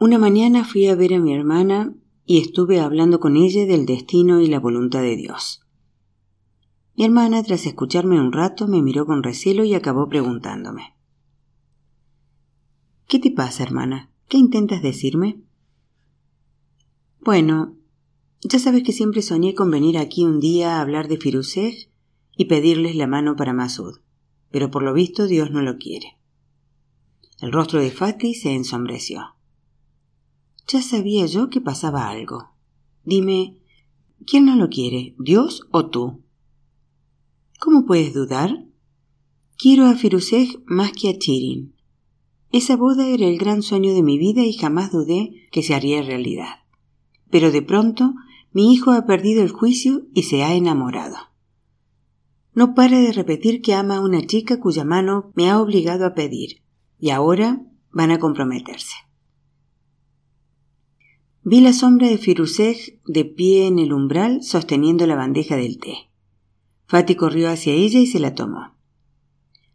Una mañana fui a ver a mi hermana y estuve hablando con ella del destino y la voluntad de Dios. Mi hermana, tras escucharme un rato, me miró con recelo y acabó preguntándome. ¿Qué te pasa, hermana? ¿Qué intentas decirme? Bueno, ya sabes que siempre soñé con venir aquí un día a hablar de Firusej y pedirles la mano para Masud, pero por lo visto Dios no lo quiere. El rostro de Fatih se ensombreció. Ya sabía yo que pasaba algo. Dime, ¿quién no lo quiere, Dios o tú? ¿Cómo puedes dudar? Quiero a Firusej más que a Chirin. Esa boda era el gran sueño de mi vida y jamás dudé que se haría realidad. Pero de pronto mi hijo ha perdido el juicio y se ha enamorado. No para de repetir que ama a una chica cuya mano me ha obligado a pedir, y ahora van a comprometerse. Vi la sombra de Firusej de pie en el umbral sosteniendo la bandeja del té. Fati corrió hacia ella y se la tomó.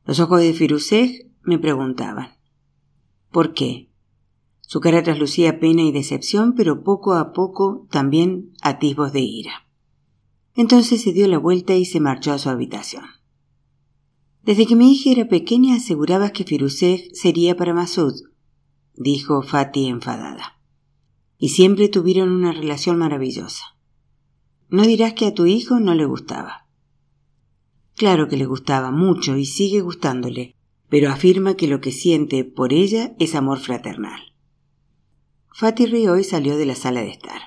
Los ojos de Firusej me preguntaban ¿Por qué? Su cara traslucía pena y decepción, pero poco a poco también atisbos de ira. Entonces se dio la vuelta y se marchó a su habitación. Desde que mi hija era pequeña asegurabas que Firusej sería para Masud, dijo Fati enfadada y siempre tuvieron una relación maravillosa. No dirás que a tu hijo no le gustaba. Claro que le gustaba mucho y sigue gustándole, pero afirma que lo que siente por ella es amor fraternal. Fatih rió y salió de la sala de estar.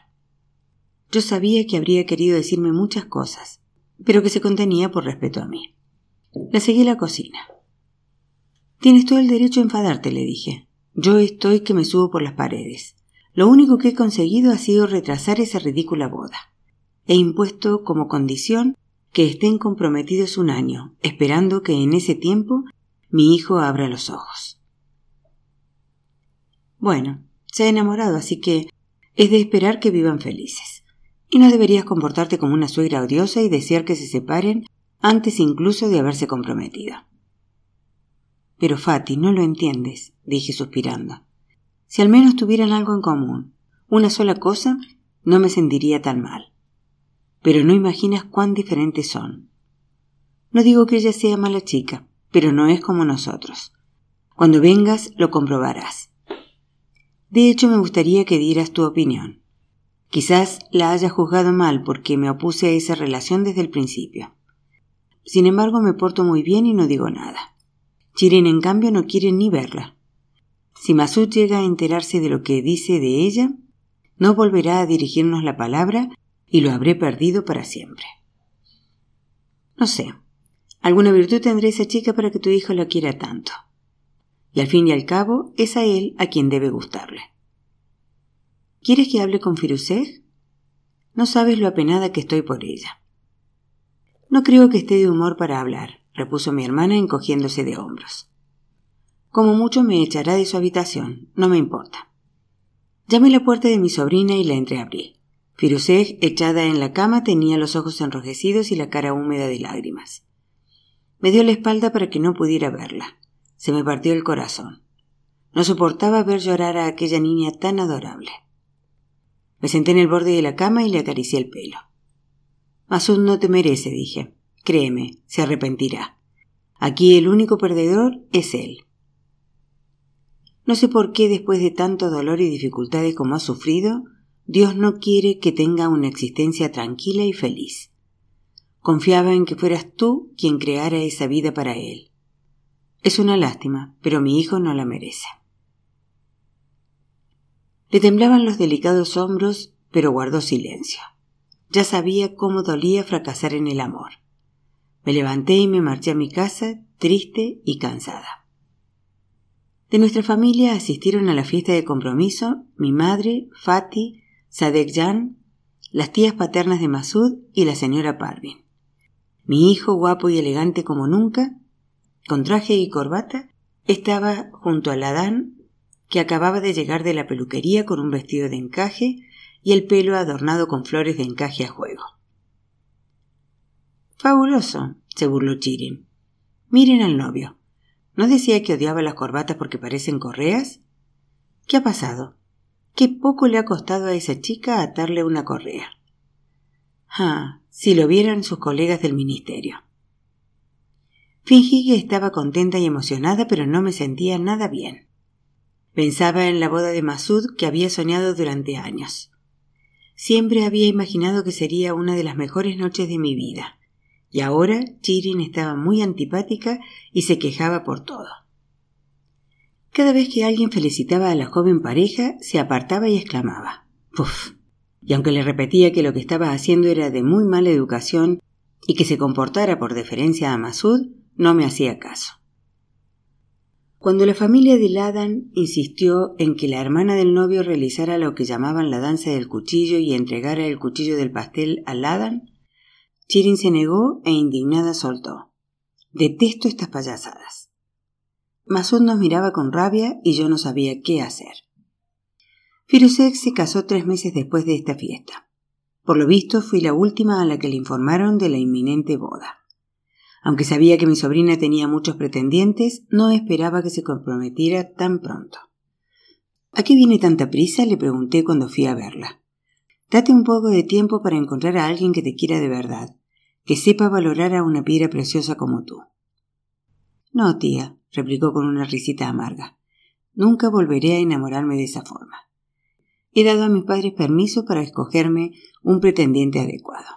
Yo sabía que habría querido decirme muchas cosas, pero que se contenía por respeto a mí. La seguí a la cocina. Tienes todo el derecho a enfadarte, le dije. Yo estoy que me subo por las paredes. Lo único que he conseguido ha sido retrasar esa ridícula boda. He impuesto como condición que estén comprometidos un año, esperando que en ese tiempo mi hijo abra los ojos. Bueno, se ha enamorado, así que es de esperar que vivan felices. Y no deberías comportarte como una suegra odiosa y desear que se separen antes incluso de haberse comprometido. Pero Fati, no lo entiendes, dije suspirando. Si al menos tuvieran algo en común, una sola cosa, no me sentiría tan mal. Pero no imaginas cuán diferentes son. No digo que ella sea mala chica, pero no es como nosotros. Cuando vengas lo comprobarás. De hecho, me gustaría que dieras tu opinión. Quizás la haya juzgado mal porque me opuse a esa relación desde el principio. Sin embargo, me porto muy bien y no digo nada. Chirin, en cambio, no quiere ni verla. Si Masud llega a enterarse de lo que dice de ella, no volverá a dirigirnos la palabra y lo habré perdido para siempre. No sé, alguna virtud tendrá esa chica para que tu hijo la quiera tanto. Y al fin y al cabo es a él a quien debe gustarle. ¿Quieres que hable con Firusej? No sabes lo apenada que estoy por ella. No creo que esté de humor para hablar, repuso mi hermana encogiéndose de hombros. Como mucho me echará de su habitación, no me importa. Llamé la puerta de mi sobrina y la entreabrí. Firusej, echada en la cama, tenía los ojos enrojecidos y la cara húmeda de lágrimas. Me dio la espalda para que no pudiera verla. Se me partió el corazón. No soportaba ver llorar a aquella niña tan adorable. Me senté en el borde de la cama y le acaricié el pelo. Masud no te merece, dije. Créeme, se arrepentirá. Aquí el único perdedor es él. No sé por qué después de tanto dolor y dificultades como ha sufrido, Dios no quiere que tenga una existencia tranquila y feliz. Confiaba en que fueras tú quien creara esa vida para él. Es una lástima, pero mi hijo no la merece. Le temblaban los delicados hombros, pero guardó silencio. Ya sabía cómo dolía fracasar en el amor. Me levanté y me marché a mi casa, triste y cansada. De nuestra familia asistieron a la fiesta de compromiso mi madre, Fati, Sadek Jan, las tías paternas de Masud y la señora Parvin. Mi hijo, guapo y elegante como nunca, con traje y corbata, estaba junto al Adán, que acababa de llegar de la peluquería con un vestido de encaje y el pelo adornado con flores de encaje a juego. Fabuloso, se burló Chirin. Miren al novio. ¿No decía que odiaba las corbatas porque parecen correas? ¿Qué ha pasado? qué poco le ha costado a esa chica atarle una correa. Ah, si lo vieran sus colegas del ministerio. Fingí que estaba contenta y emocionada, pero no me sentía nada bien. Pensaba en la boda de Masud que había soñado durante años. Siempre había imaginado que sería una de las mejores noches de mi vida. Y ahora Chirin estaba muy antipática y se quejaba por todo. Cada vez que alguien felicitaba a la joven pareja, se apartaba y exclamaba Puf. Y aunque le repetía que lo que estaba haciendo era de muy mala educación y que se comportara por deferencia a Masud, no me hacía caso. Cuando la familia de Ladan insistió en que la hermana del novio realizara lo que llamaban la danza del cuchillo y entregara el cuchillo del pastel a Ladan, Chirin se negó e indignada soltó. Detesto estas payasadas. Masud nos miraba con rabia y yo no sabía qué hacer. Firuzek se casó tres meses después de esta fiesta. Por lo visto fui la última a la que le informaron de la inminente boda. Aunque sabía que mi sobrina tenía muchos pretendientes, no esperaba que se comprometiera tan pronto. ¿A qué viene tanta prisa? le pregunté cuando fui a verla. Date un poco de tiempo para encontrar a alguien que te quiera de verdad, que sepa valorar a una piedra preciosa como tú. No, tía, replicó con una risita amarga. Nunca volveré a enamorarme de esa forma. He dado a mis padres permiso para escogerme un pretendiente adecuado.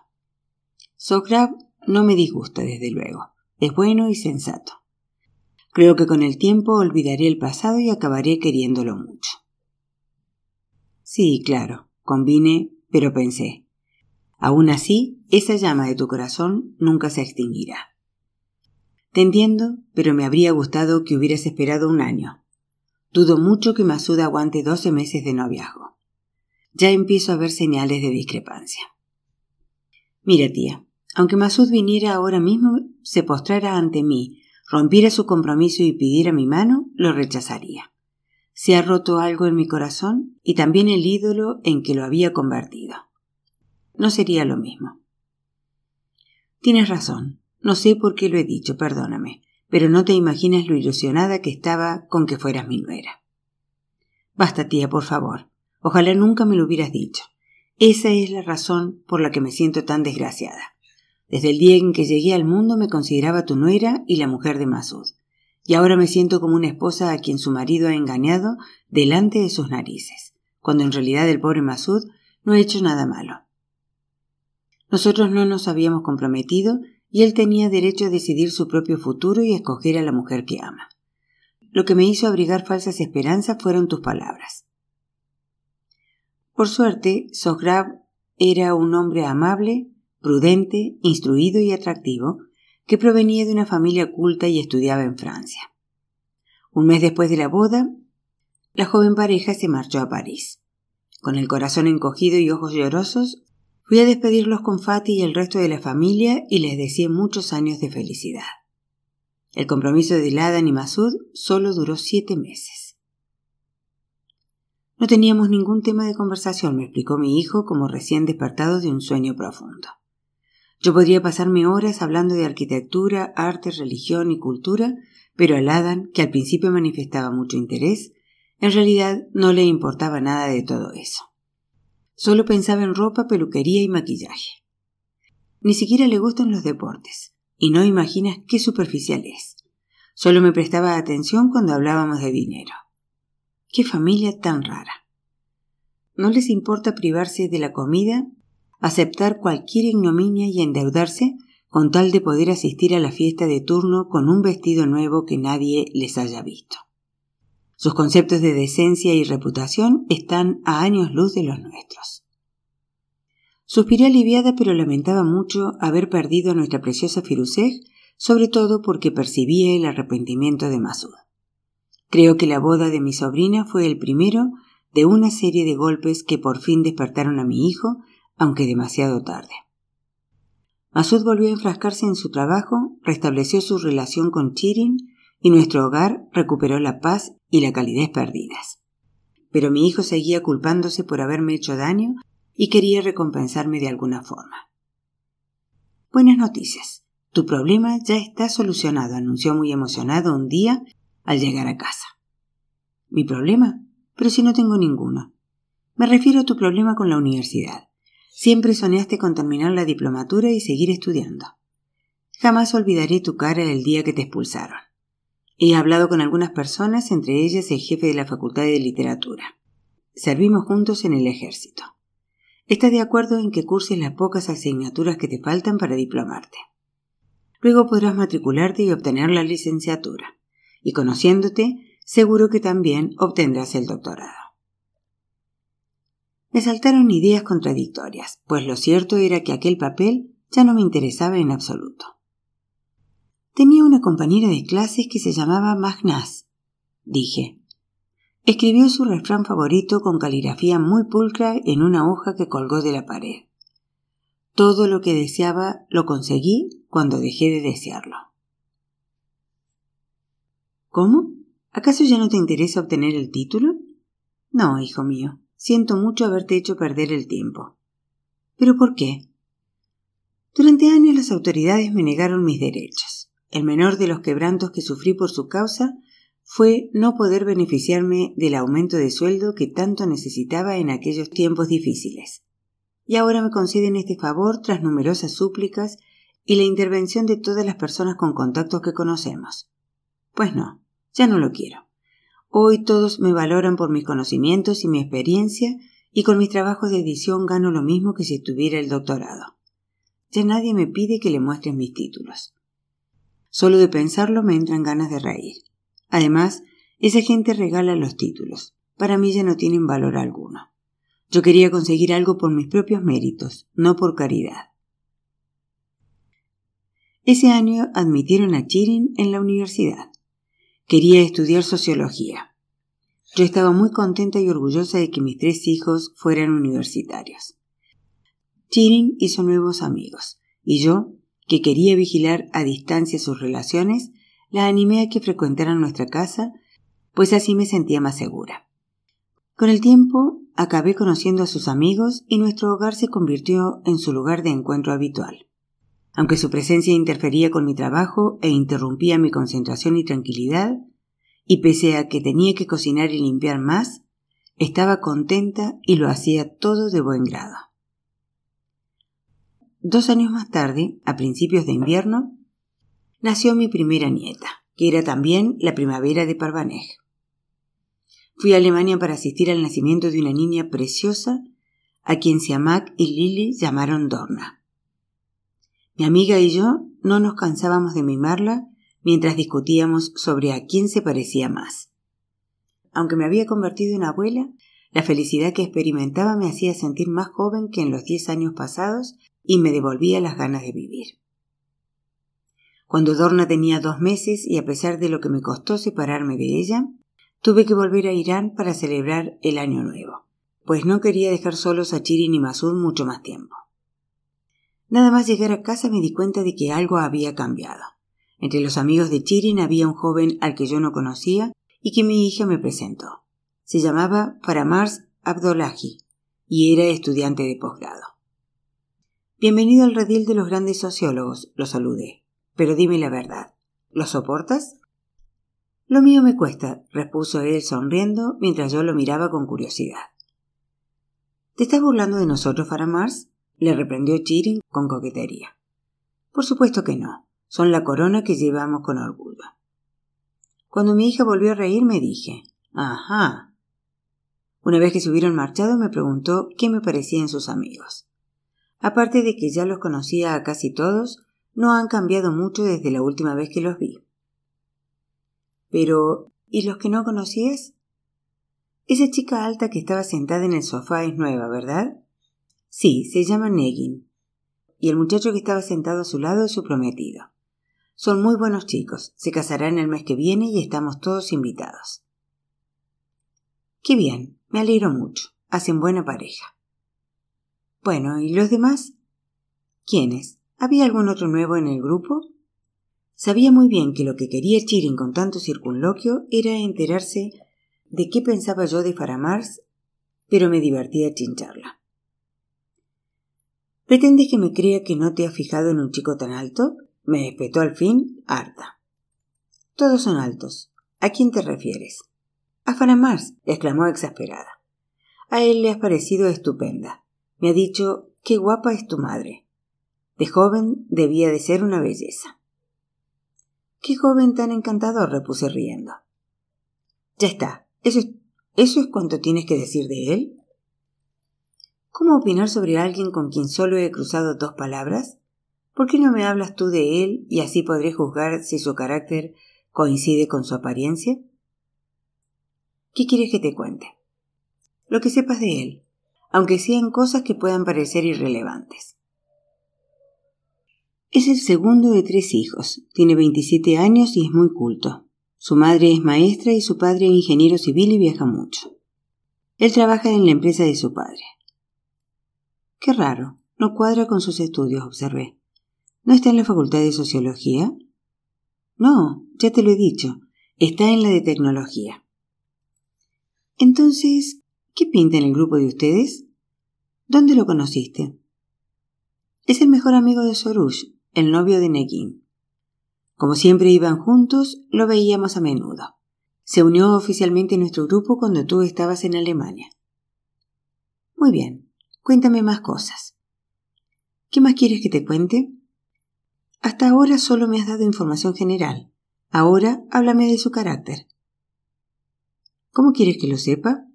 Sokrab no me disgusta, desde luego. Es bueno y sensato. Creo que con el tiempo olvidaré el pasado y acabaré queriéndolo mucho. Sí, claro, convine, pero pensé. Aún así, esa llama de tu corazón nunca se extinguirá. Te entiendo, pero me habría gustado que hubieras esperado un año. Dudo mucho que Masuda aguante doce meses de noviazgo. Ya empiezo a ver señales de discrepancia. Mira, tía, aunque Masud viniera ahora mismo, se postrara ante mí, rompiera su compromiso y pidiera mi mano, lo rechazaría. Se ha roto algo en mi corazón y también el ídolo en que lo había convertido. No sería lo mismo. Tienes razón. No sé por qué lo he dicho, perdóname, pero no te imaginas lo ilusionada que estaba con que fueras mi nuera. Basta, tía, por favor. Ojalá nunca me lo hubieras dicho. Esa es la razón por la que me siento tan desgraciada. Desde el día en que llegué al mundo me consideraba tu nuera y la mujer de Masud, y ahora me siento como una esposa a quien su marido ha engañado delante de sus narices, cuando en realidad el pobre Masud no ha hecho nada malo. Nosotros no nos habíamos comprometido y él tenía derecho a decidir su propio futuro y escoger a la mujer que ama. Lo que me hizo abrigar falsas esperanzas fueron tus palabras. Por suerte, Sohrab era un hombre amable, prudente, instruido y atractivo, que provenía de una familia culta y estudiaba en Francia. Un mes después de la boda, la joven pareja se marchó a París. Con el corazón encogido y ojos llorosos, Fui a despedirlos con Fati y el resto de la familia y les deseé muchos años de felicidad. El compromiso de Ladan y Masud solo duró siete meses. No teníamos ningún tema de conversación, me explicó mi hijo como recién despertado de un sueño profundo. Yo podría pasarme horas hablando de arquitectura, arte, religión y cultura, pero a Ladan, que al principio manifestaba mucho interés, en realidad no le importaba nada de todo eso. Solo pensaba en ropa, peluquería y maquillaje. Ni siquiera le gustan los deportes, y no imaginas qué superficial es. Solo me prestaba atención cuando hablábamos de dinero. Qué familia tan rara. No les importa privarse de la comida, aceptar cualquier ignominia y endeudarse con tal de poder asistir a la fiesta de turno con un vestido nuevo que nadie les haya visto. Sus conceptos de decencia y reputación están a años luz de los nuestros. Suspiré aliviada pero lamentaba mucho haber perdido a nuestra preciosa Firuzej, sobre todo porque percibía el arrepentimiento de Masud. Creo que la boda de mi sobrina fue el primero de una serie de golpes que por fin despertaron a mi hijo, aunque demasiado tarde. Masud volvió a enfrascarse en su trabajo, restableció su relación con Chirin y nuestro hogar recuperó la paz y la calidez perdidas. Pero mi hijo seguía culpándose por haberme hecho daño y quería recompensarme de alguna forma. Buenas noticias. Tu problema ya está solucionado, anunció muy emocionado un día al llegar a casa. ¿Mi problema? Pero si no tengo ninguno. Me refiero a tu problema con la universidad. Siempre soñaste con terminar la diplomatura y seguir estudiando. Jamás olvidaré tu cara el día que te expulsaron. He hablado con algunas personas, entre ellas el jefe de la Facultad de Literatura. Servimos juntos en el ejército. Estás de acuerdo en que curses las pocas asignaturas que te faltan para diplomarte. Luego podrás matricularte y obtener la licenciatura. Y conociéndote, seguro que también obtendrás el doctorado. Me saltaron ideas contradictorias, pues lo cierto era que aquel papel ya no me interesaba en absoluto. Tenía una compañera de clases que se llamaba Magnás, dije. Escribió su refrán favorito con caligrafía muy pulcra en una hoja que colgó de la pared. Todo lo que deseaba lo conseguí cuando dejé de desearlo. ¿Cómo? ¿Acaso ya no te interesa obtener el título? No, hijo mío. Siento mucho haberte hecho perder el tiempo. ¿Pero por qué? Durante años las autoridades me negaron mis derechos. El menor de los quebrantos que sufrí por su causa fue no poder beneficiarme del aumento de sueldo que tanto necesitaba en aquellos tiempos difíciles. Y ahora me conceden este favor tras numerosas súplicas y la intervención de todas las personas con contactos que conocemos. Pues no, ya no lo quiero. Hoy todos me valoran por mis conocimientos y mi experiencia y con mis trabajos de edición gano lo mismo que si tuviera el doctorado. Ya nadie me pide que le muestre mis títulos. Solo de pensarlo me entran ganas de reír. Además, esa gente regala los títulos. Para mí ya no tienen valor alguno. Yo quería conseguir algo por mis propios méritos, no por caridad. Ese año admitieron a Chirin en la universidad. Quería estudiar sociología. Yo estaba muy contenta y orgullosa de que mis tres hijos fueran universitarios. Chirin hizo nuevos amigos, y yo, que quería vigilar a distancia sus relaciones, la animé a que frecuentaran nuestra casa, pues así me sentía más segura. Con el tiempo acabé conociendo a sus amigos y nuestro hogar se convirtió en su lugar de encuentro habitual. Aunque su presencia interfería con mi trabajo e interrumpía mi concentración y tranquilidad, y pese a que tenía que cocinar y limpiar más, estaba contenta y lo hacía todo de buen grado. Dos años más tarde, a principios de invierno, nació mi primera nieta, que era también la primavera de Parvanej. Fui a Alemania para asistir al nacimiento de una niña preciosa a quien Siamak y Lili llamaron Dorna. Mi amiga y yo no nos cansábamos de mimarla mientras discutíamos sobre a quién se parecía más. Aunque me había convertido en abuela, la felicidad que experimentaba me hacía sentir más joven que en los diez años pasados y me devolvía las ganas de vivir. Cuando Dorna tenía dos meses y a pesar de lo que me costó separarme de ella, tuve que volver a Irán para celebrar el año nuevo, pues no quería dejar solos a Chiri y Masud mucho más tiempo. Nada más llegar a casa me di cuenta de que algo había cambiado. Entre los amigos de Chirin había un joven al que yo no conocía y que mi hija me presentó. Se llamaba Faramars Abdullahi y era estudiante de posgrado. Bienvenido al redil de los grandes sociólogos, lo saludé. Pero dime la verdad, ¿lo soportas? Lo mío me cuesta, repuso él sonriendo mientras yo lo miraba con curiosidad. ¿Te estás burlando de nosotros, Faramars? Le reprendió Chirin con coquetería. Por supuesto que no. Son la corona que llevamos con orgullo. Cuando mi hija volvió a reír me dije Ajá. Una vez que se hubieron marchado me preguntó qué me parecían sus amigos. Aparte de que ya los conocía a casi todos, no han cambiado mucho desde la última vez que los vi. Pero, ¿y los que no conocías? Esa chica alta que estaba sentada en el sofá es nueva, ¿verdad? Sí, se llama Negin. Y el muchacho que estaba sentado a su lado es su prometido. Son muy buenos chicos, se casarán el mes que viene y estamos todos invitados. Qué bien, me alegro mucho. Hacen buena pareja. Bueno, ¿y los demás? ¿Quiénes? ¿Había algún otro nuevo en el grupo? Sabía muy bien que lo que quería Chirin con tanto circunloquio era enterarse de qué pensaba yo de Faramars, pero me divertía chincharla. ¿Pretendes que me crea que no te has fijado en un chico tan alto? Me espetó al fin, harta. Todos son altos. ¿A quién te refieres? A Faramars, exclamó exasperada. A él le has parecido estupenda. Me ha dicho qué guapa es tu madre. De joven debía de ser una belleza. Qué joven tan encantador, repuse riendo. Ya está. Eso es, eso es cuanto tienes que decir de él. ¿Cómo opinar sobre alguien con quien solo he cruzado dos palabras? ¿Por qué no me hablas tú de él y así podré juzgar si su carácter coincide con su apariencia? ¿Qué quieres que te cuente? Lo que sepas de él, aunque sean cosas que puedan parecer irrelevantes. Es el segundo de tres hijos, tiene 27 años y es muy culto. Su madre es maestra y su padre ingeniero civil y viaja mucho. Él trabaja en la empresa de su padre. Qué raro, no cuadra con sus estudios, observé. ¿No está en la Facultad de Sociología? No, ya te lo he dicho, está en la de Tecnología. Entonces, ¿qué pinta en el grupo de ustedes? ¿Dónde lo conociste? Es el mejor amigo de Sorush, el novio de Negin. Como siempre iban juntos, lo veíamos a menudo. Se unió oficialmente a nuestro grupo cuando tú estabas en Alemania. Muy bien, cuéntame más cosas. ¿Qué más quieres que te cuente? Hasta ahora solo me has dado información general. Ahora háblame de su carácter. ¿Cómo quieres que lo sepa?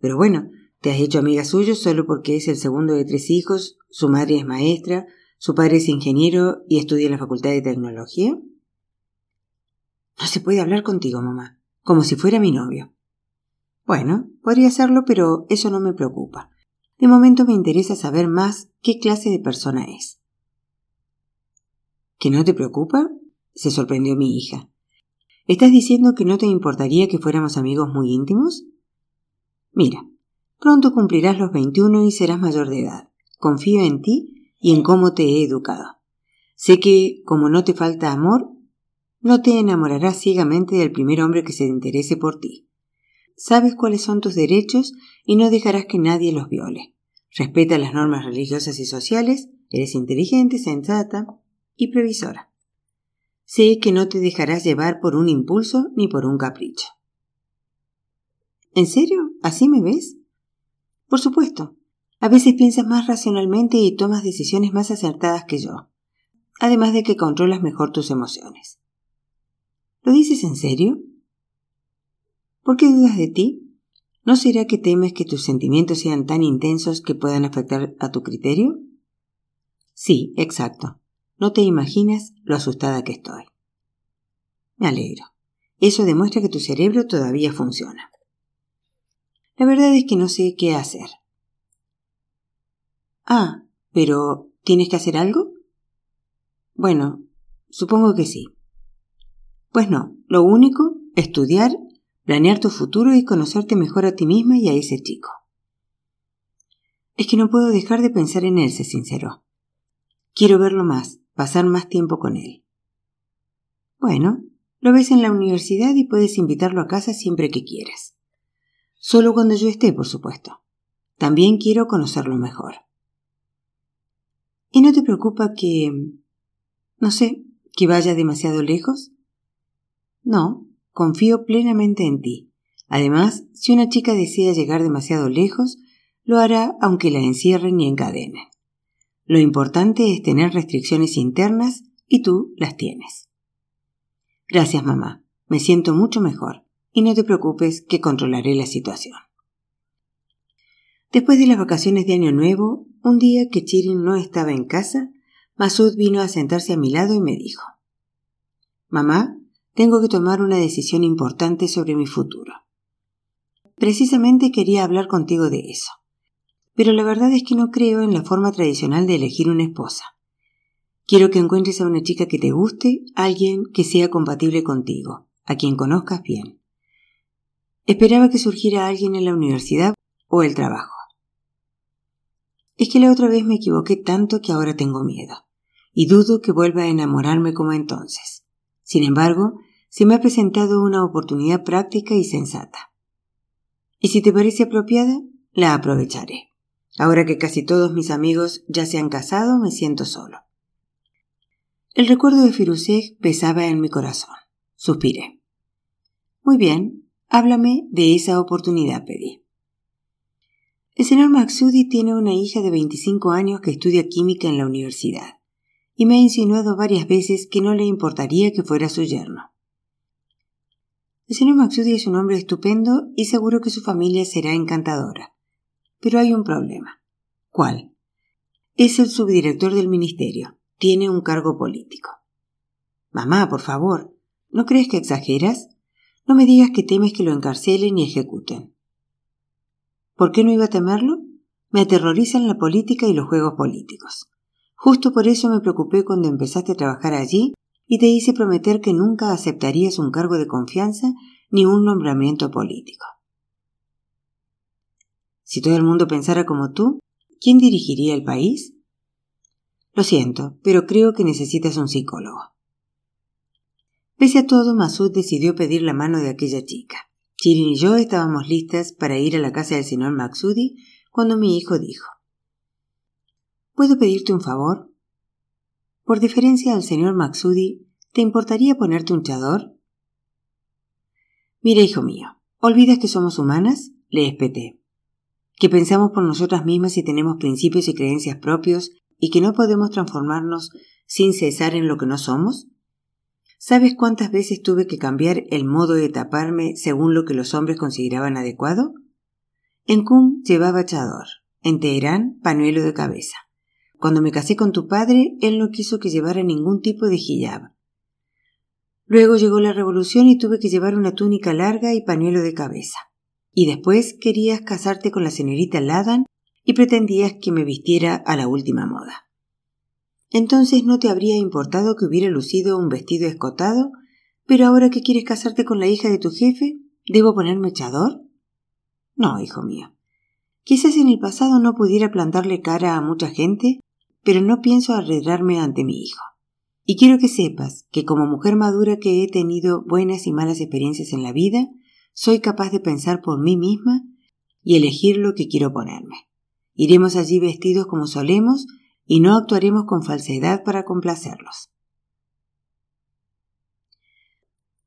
Pero bueno, ¿te has hecho amiga suyo solo porque es el segundo de tres hijos, su madre es maestra, su padre es ingeniero y estudia en la Facultad de Tecnología? No se puede hablar contigo, mamá, como si fuera mi novio. Bueno, podría hacerlo, pero eso no me preocupa. De momento me interesa saber más qué clase de persona es. ¿Que no te preocupa? se sorprendió mi hija. ¿Estás diciendo que no te importaría que fuéramos amigos muy íntimos? Mira, pronto cumplirás los veintiuno y serás mayor de edad. Confío en ti y en cómo te he educado. Sé que, como no te falta amor, no te enamorarás ciegamente del primer hombre que se interese por ti. Sabes cuáles son tus derechos y no dejarás que nadie los viole. Respeta las normas religiosas y sociales, eres inteligente, sensata y previsora. Sé que no te dejarás llevar por un impulso ni por un capricho. ¿En serio? ¿Así me ves? Por supuesto. A veces piensas más racionalmente y tomas decisiones más acertadas que yo, además de que controlas mejor tus emociones. ¿Lo dices en serio? ¿Por qué dudas de ti? ¿No será que temes que tus sentimientos sean tan intensos que puedan afectar a tu criterio? Sí, exacto. No te imaginas lo asustada que estoy. Me alegro. Eso demuestra que tu cerebro todavía funciona. La verdad es que no sé qué hacer. Ah, pero ¿tienes que hacer algo? Bueno, supongo que sí. Pues no, lo único, estudiar, planear tu futuro y conocerte mejor a ti misma y a ese chico. Es que no puedo dejar de pensar en él, se sinceró. Quiero verlo más, pasar más tiempo con él. Bueno, lo ves en la universidad y puedes invitarlo a casa siempre que quieras. Solo cuando yo esté, por supuesto. También quiero conocerlo mejor. ¿Y no te preocupa que... no sé, que vaya demasiado lejos? No, confío plenamente en ti. Además, si una chica desea llegar demasiado lejos, lo hará aunque la encierren y encadenen. Lo importante es tener restricciones internas y tú las tienes. Gracias, mamá. Me siento mucho mejor y no te preocupes que controlaré la situación. Después de las vacaciones de Año Nuevo, un día que Chirin no estaba en casa, Masud vino a sentarse a mi lado y me dijo Mamá, tengo que tomar una decisión importante sobre mi futuro. Precisamente quería hablar contigo de eso pero la verdad es que no creo en la forma tradicional de elegir una esposa. Quiero que encuentres a una chica que te guste, alguien que sea compatible contigo, a quien conozcas bien. Esperaba que surgiera alguien en la universidad o el trabajo. Es que la otra vez me equivoqué tanto que ahora tengo miedo, y dudo que vuelva a enamorarme como entonces. Sin embargo, se me ha presentado una oportunidad práctica y sensata. Y si te parece apropiada, la aprovecharé. Ahora que casi todos mis amigos ya se han casado, me siento solo. El recuerdo de Firuzeh pesaba en mi corazón. Suspiré. Muy bien, háblame de esa oportunidad, pedí. El señor Maxudi tiene una hija de 25 años que estudia química en la universidad y me ha insinuado varias veces que no le importaría que fuera su yerno. El señor Maxudi es un hombre estupendo y seguro que su familia será encantadora. Pero hay un problema. ¿Cuál? Es el subdirector del ministerio. Tiene un cargo político. Mamá, por favor, ¿no crees que exageras? No me digas que temes que lo encarcelen y ejecuten. ¿Por qué no iba a temerlo? Me aterrorizan la política y los juegos políticos. Justo por eso me preocupé cuando empezaste a trabajar allí y te hice prometer que nunca aceptarías un cargo de confianza ni un nombramiento político. Si todo el mundo pensara como tú, ¿quién dirigiría el país? Lo siento, pero creo que necesitas un psicólogo. Pese a todo, Masud decidió pedir la mano de aquella chica. Chirin y yo estábamos listas para ir a la casa del señor Maxudi cuando mi hijo dijo ¿Puedo pedirte un favor? Por diferencia al señor Maxudi, ¿te importaría ponerte un chador? Mira, hijo mío, ¿olvidas que somos humanas? Le espeté. ¿Que pensamos por nosotras mismas y tenemos principios y creencias propios y que no podemos transformarnos sin cesar en lo que no somos? ¿Sabes cuántas veces tuve que cambiar el modo de taparme según lo que los hombres consideraban adecuado? En Qum llevaba chador, en Teherán panuelo de cabeza. Cuando me casé con tu padre, él no quiso que llevara ningún tipo de hijab. Luego llegó la revolución y tuve que llevar una túnica larga y pañuelo de cabeza. Y después querías casarte con la señorita Ladan y pretendías que me vistiera a la última moda. Entonces no te habría importado que hubiera lucido un vestido escotado, pero ahora que quieres casarte con la hija de tu jefe, ¿debo ponerme echador? No, hijo mío. Quizás en el pasado no pudiera plantarle cara a mucha gente, pero no pienso arredrarme ante mi hijo. Y quiero que sepas que como mujer madura que he tenido buenas y malas experiencias en la vida, soy capaz de pensar por mí misma y elegir lo que quiero ponerme. Iremos allí vestidos como solemos y no actuaremos con falsedad para complacerlos.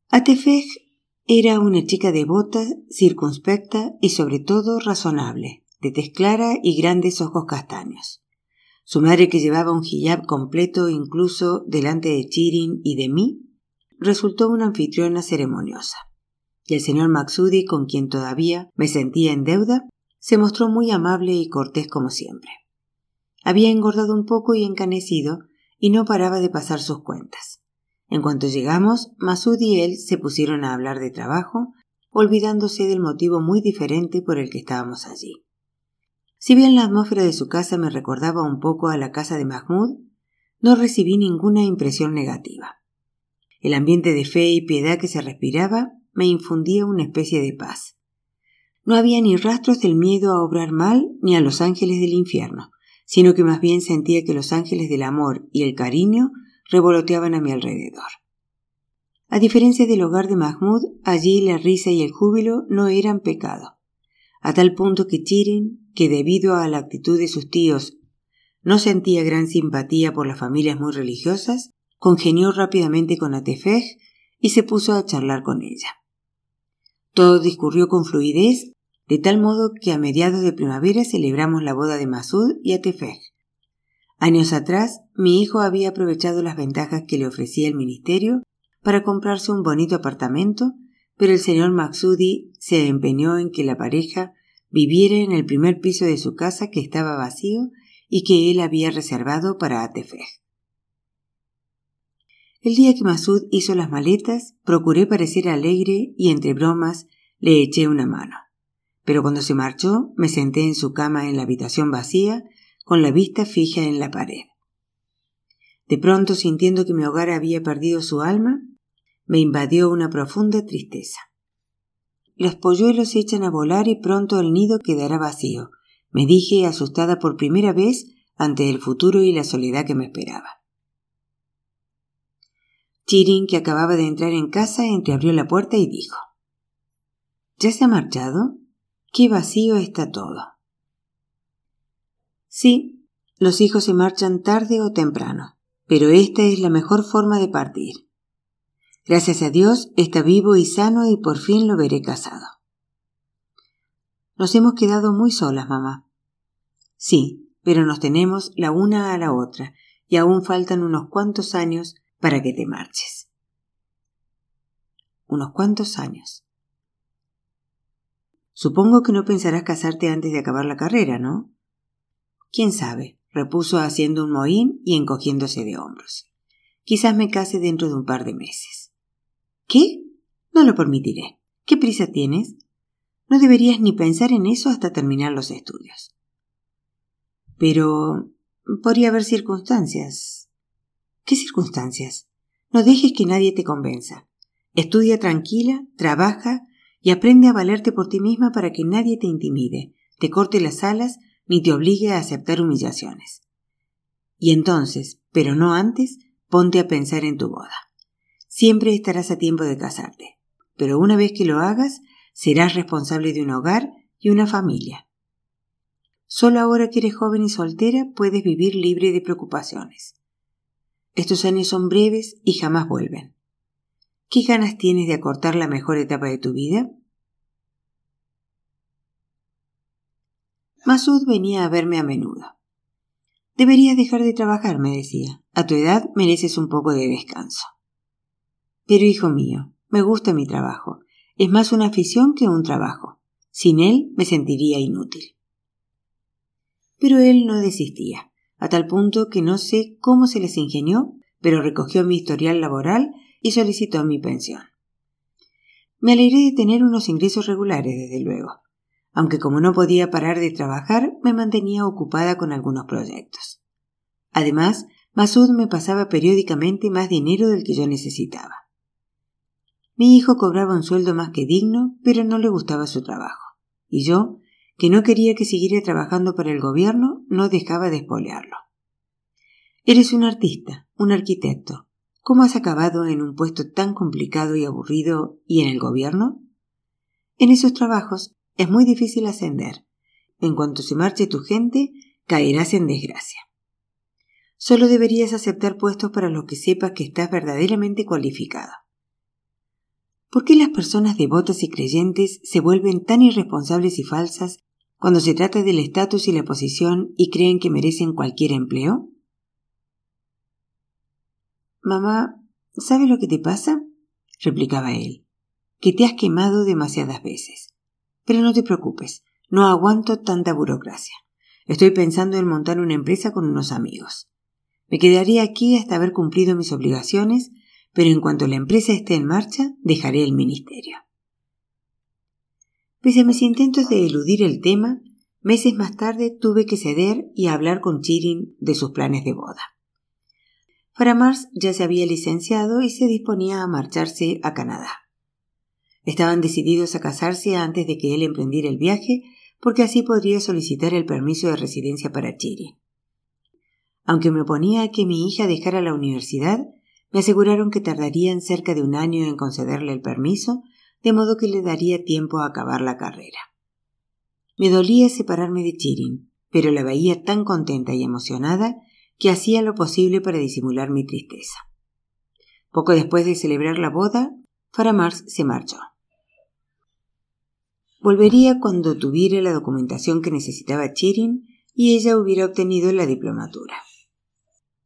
Atefej era una chica devota, circunspecta y sobre todo razonable, de tez clara y grandes ojos castaños. Su madre, que llevaba un hijab completo incluso delante de Chirin y de mí, resultó una anfitriona ceremoniosa. Y el señor Maxudi, con quien todavía me sentía en deuda, se mostró muy amable y cortés como siempre. Había engordado un poco y encanecido, y no paraba de pasar sus cuentas. En cuanto llegamos, Masud y él se pusieron a hablar de trabajo, olvidándose del motivo muy diferente por el que estábamos allí. Si bien la atmósfera de su casa me recordaba un poco a la casa de Mahmoud, no recibí ninguna impresión negativa. El ambiente de fe y piedad que se respiraba me infundía una especie de paz. No había ni rastros del miedo a obrar mal ni a los ángeles del infierno, sino que más bien sentía que los ángeles del amor y el cariño revoloteaban a mi alrededor. A diferencia del hogar de Mahmoud, allí la risa y el júbilo no eran pecado, a tal punto que Chirin, que debido a la actitud de sus tíos no sentía gran simpatía por las familias muy religiosas, congenió rápidamente con Atefej y se puso a charlar con ella. Todo discurrió con fluidez de tal modo que a mediados de primavera celebramos la boda de Masud y Atefej. Años atrás, mi hijo había aprovechado las ventajas que le ofrecía el ministerio para comprarse un bonito apartamento, pero el señor Maxudi se empeñó en que la pareja viviera en el primer piso de su casa que estaba vacío y que él había reservado para Atefej. El día que Masud hizo las maletas, procuré parecer alegre y entre bromas le eché una mano pero cuando se marchó me senté en su cama en la habitación vacía, con la vista fija en la pared. De pronto, sintiendo que mi hogar había perdido su alma, me invadió una profunda tristeza. Los polluelos se echan a volar y pronto el nido quedará vacío, me dije asustada por primera vez ante el futuro y la soledad que me esperaba. Chirin, que acababa de entrar en casa, entreabrió la puerta y dijo ¿Ya se ha marchado? Qué vacío está todo. Sí, los hijos se marchan tarde o temprano, pero esta es la mejor forma de partir. Gracias a Dios está vivo y sano y por fin lo veré casado. Nos hemos quedado muy solas, mamá. Sí, pero nos tenemos la una a la otra, y aún faltan unos cuantos años para que te marches. Unos cuantos años. Supongo que no pensarás casarte antes de acabar la carrera, ¿no? Quién sabe, repuso haciendo un mohín y encogiéndose de hombros. Quizás me case dentro de un par de meses. ¿Qué? No lo permitiré. ¿Qué prisa tienes? No deberías ni pensar en eso hasta terminar los estudios. Pero podría haber circunstancias. ¿Qué circunstancias? No dejes que nadie te convenza. Estudia tranquila, trabaja y aprende a valerte por ti misma para que nadie te intimide, te corte las alas ni te obligue a aceptar humillaciones. Y entonces, pero no antes, ponte a pensar en tu boda. Siempre estarás a tiempo de casarte, pero una vez que lo hagas, serás responsable de un hogar y una familia. Solo ahora que eres joven y soltera puedes vivir libre de preocupaciones. Estos años son breves y jamás vuelven. ¿Qué ganas tienes de acortar la mejor etapa de tu vida? Masud venía a verme a menudo. Deberías dejar de trabajar, me decía. A tu edad mereces un poco de descanso. Pero, hijo mío, me gusta mi trabajo. Es más una afición que un trabajo. Sin él me sentiría inútil. Pero él no desistía, a tal punto que no sé cómo se les ingenió, pero recogió mi historial laboral y solicitó mi pensión. Me alegré de tener unos ingresos regulares, desde luego, aunque como no podía parar de trabajar, me mantenía ocupada con algunos proyectos. Además, Masud me pasaba periódicamente más dinero del que yo necesitaba. Mi hijo cobraba un sueldo más que digno, pero no le gustaba su trabajo, y yo, que no quería que siguiera trabajando para el gobierno, no dejaba de espolearlo. Eres un artista, un arquitecto. ¿Cómo has acabado en un puesto tan complicado y aburrido y en el gobierno? En esos trabajos es muy difícil ascender. En cuanto se marche tu gente, caerás en desgracia. Solo deberías aceptar puestos para los que sepas que estás verdaderamente cualificado. ¿Por qué las personas devotas y creyentes se vuelven tan irresponsables y falsas cuando se trata del estatus y la posición y creen que merecen cualquier empleo? Mamá, ¿sabe lo que te pasa? replicaba él, que te has quemado demasiadas veces. Pero no te preocupes, no aguanto tanta burocracia. Estoy pensando en montar una empresa con unos amigos. Me quedaré aquí hasta haber cumplido mis obligaciones, pero en cuanto la empresa esté en marcha, dejaré el ministerio. Pese a mis intentos de eludir el tema, meses más tarde tuve que ceder y hablar con Chirin de sus planes de boda. Mars ya se había licenciado y se disponía a marcharse a Canadá. Estaban decididos a casarse antes de que él emprendiera el viaje, porque así podría solicitar el permiso de residencia para Chile. Aunque me oponía a que mi hija dejara la universidad, me aseguraron que tardarían cerca de un año en concederle el permiso, de modo que le daría tiempo a acabar la carrera. Me dolía separarme de Chirin, pero la veía tan contenta y emocionada que hacía lo posible para disimular mi tristeza. Poco después de celebrar la boda, Faramars se marchó. Volvería cuando tuviera la documentación que necesitaba Chirin y ella hubiera obtenido la diplomatura.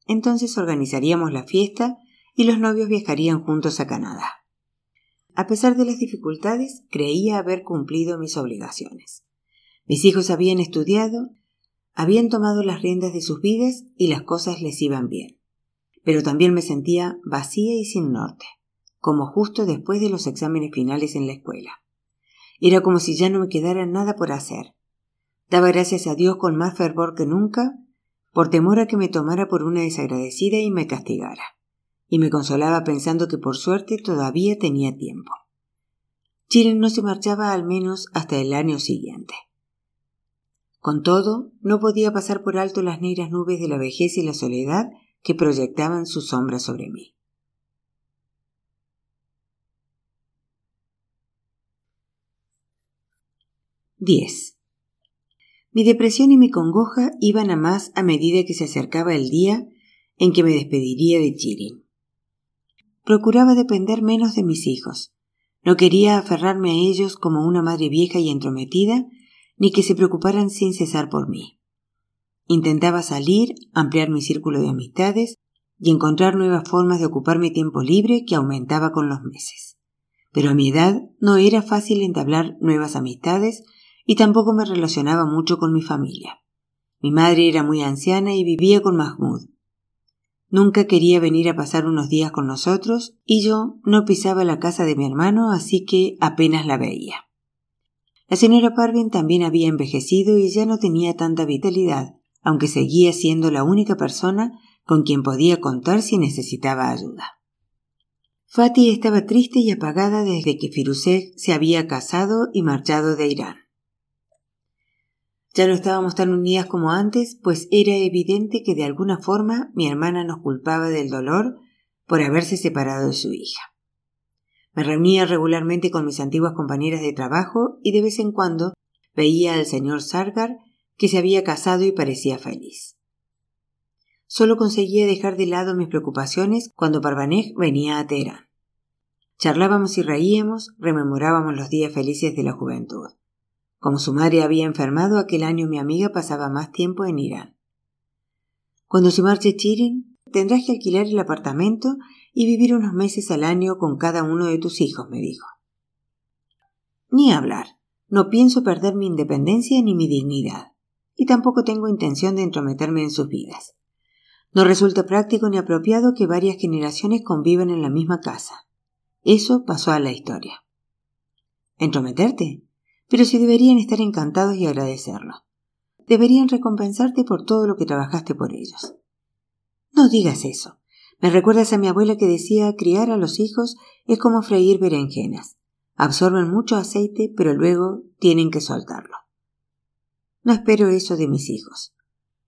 Entonces organizaríamos la fiesta y los novios viajarían juntos a Canadá. A pesar de las dificultades, creía haber cumplido mis obligaciones. Mis hijos habían estudiado, habían tomado las riendas de sus vidas y las cosas les iban bien. Pero también me sentía vacía y sin norte, como justo después de los exámenes finales en la escuela. Era como si ya no me quedara nada por hacer. Daba gracias a Dios con más fervor que nunca, por temor a que me tomara por una desagradecida y me castigara. Y me consolaba pensando que por suerte todavía tenía tiempo. Chiren no se marchaba al menos hasta el año siguiente. Con todo, no podía pasar por alto las negras nubes de la vejez y la soledad que proyectaban su sombra sobre mí. 10. Mi depresión y mi congoja iban a más a medida que se acercaba el día en que me despediría de Chirin. Procuraba depender menos de mis hijos. No quería aferrarme a ellos como una madre vieja y entrometida, ni que se preocuparan sin cesar por mí. Intentaba salir, ampliar mi círculo de amistades y encontrar nuevas formas de ocupar mi tiempo libre que aumentaba con los meses. Pero a mi edad no era fácil entablar nuevas amistades y tampoco me relacionaba mucho con mi familia. Mi madre era muy anciana y vivía con Mahmoud. Nunca quería venir a pasar unos días con nosotros y yo no pisaba la casa de mi hermano, así que apenas la veía. La señora Parvin también había envejecido y ya no tenía tanta vitalidad, aunque seguía siendo la única persona con quien podía contar si necesitaba ayuda. Fatih estaba triste y apagada desde que Firuzeh se había casado y marchado de Irán. Ya no estábamos tan unidas como antes, pues era evidente que de alguna forma mi hermana nos culpaba del dolor por haberse separado de su hija. Me reunía regularmente con mis antiguas compañeras de trabajo y de vez en cuando veía al señor Sargar que se había casado y parecía feliz. Solo conseguía dejar de lado mis preocupaciones cuando Parvanej venía a Teherán. Charlábamos y reíamos, rememorábamos los días felices de la juventud. Como su madre había enfermado aquel año mi amiga pasaba más tiempo en Irán. Cuando se marche Chirin, tendrás que alquilar el apartamento y vivir unos meses al año con cada uno de tus hijos, me dijo. Ni hablar. No pienso perder mi independencia ni mi dignidad, y tampoco tengo intención de entrometerme en sus vidas. No resulta práctico ni apropiado que varias generaciones convivan en la misma casa. Eso pasó a la historia. ¿Entrometerte? Pero si deberían estar encantados y agradecerlo. Deberían recompensarte por todo lo que trabajaste por ellos. No digas eso. Me recuerdas a mi abuela que decía criar a los hijos es como freír berenjenas. Absorben mucho aceite, pero luego tienen que soltarlo. No espero eso de mis hijos.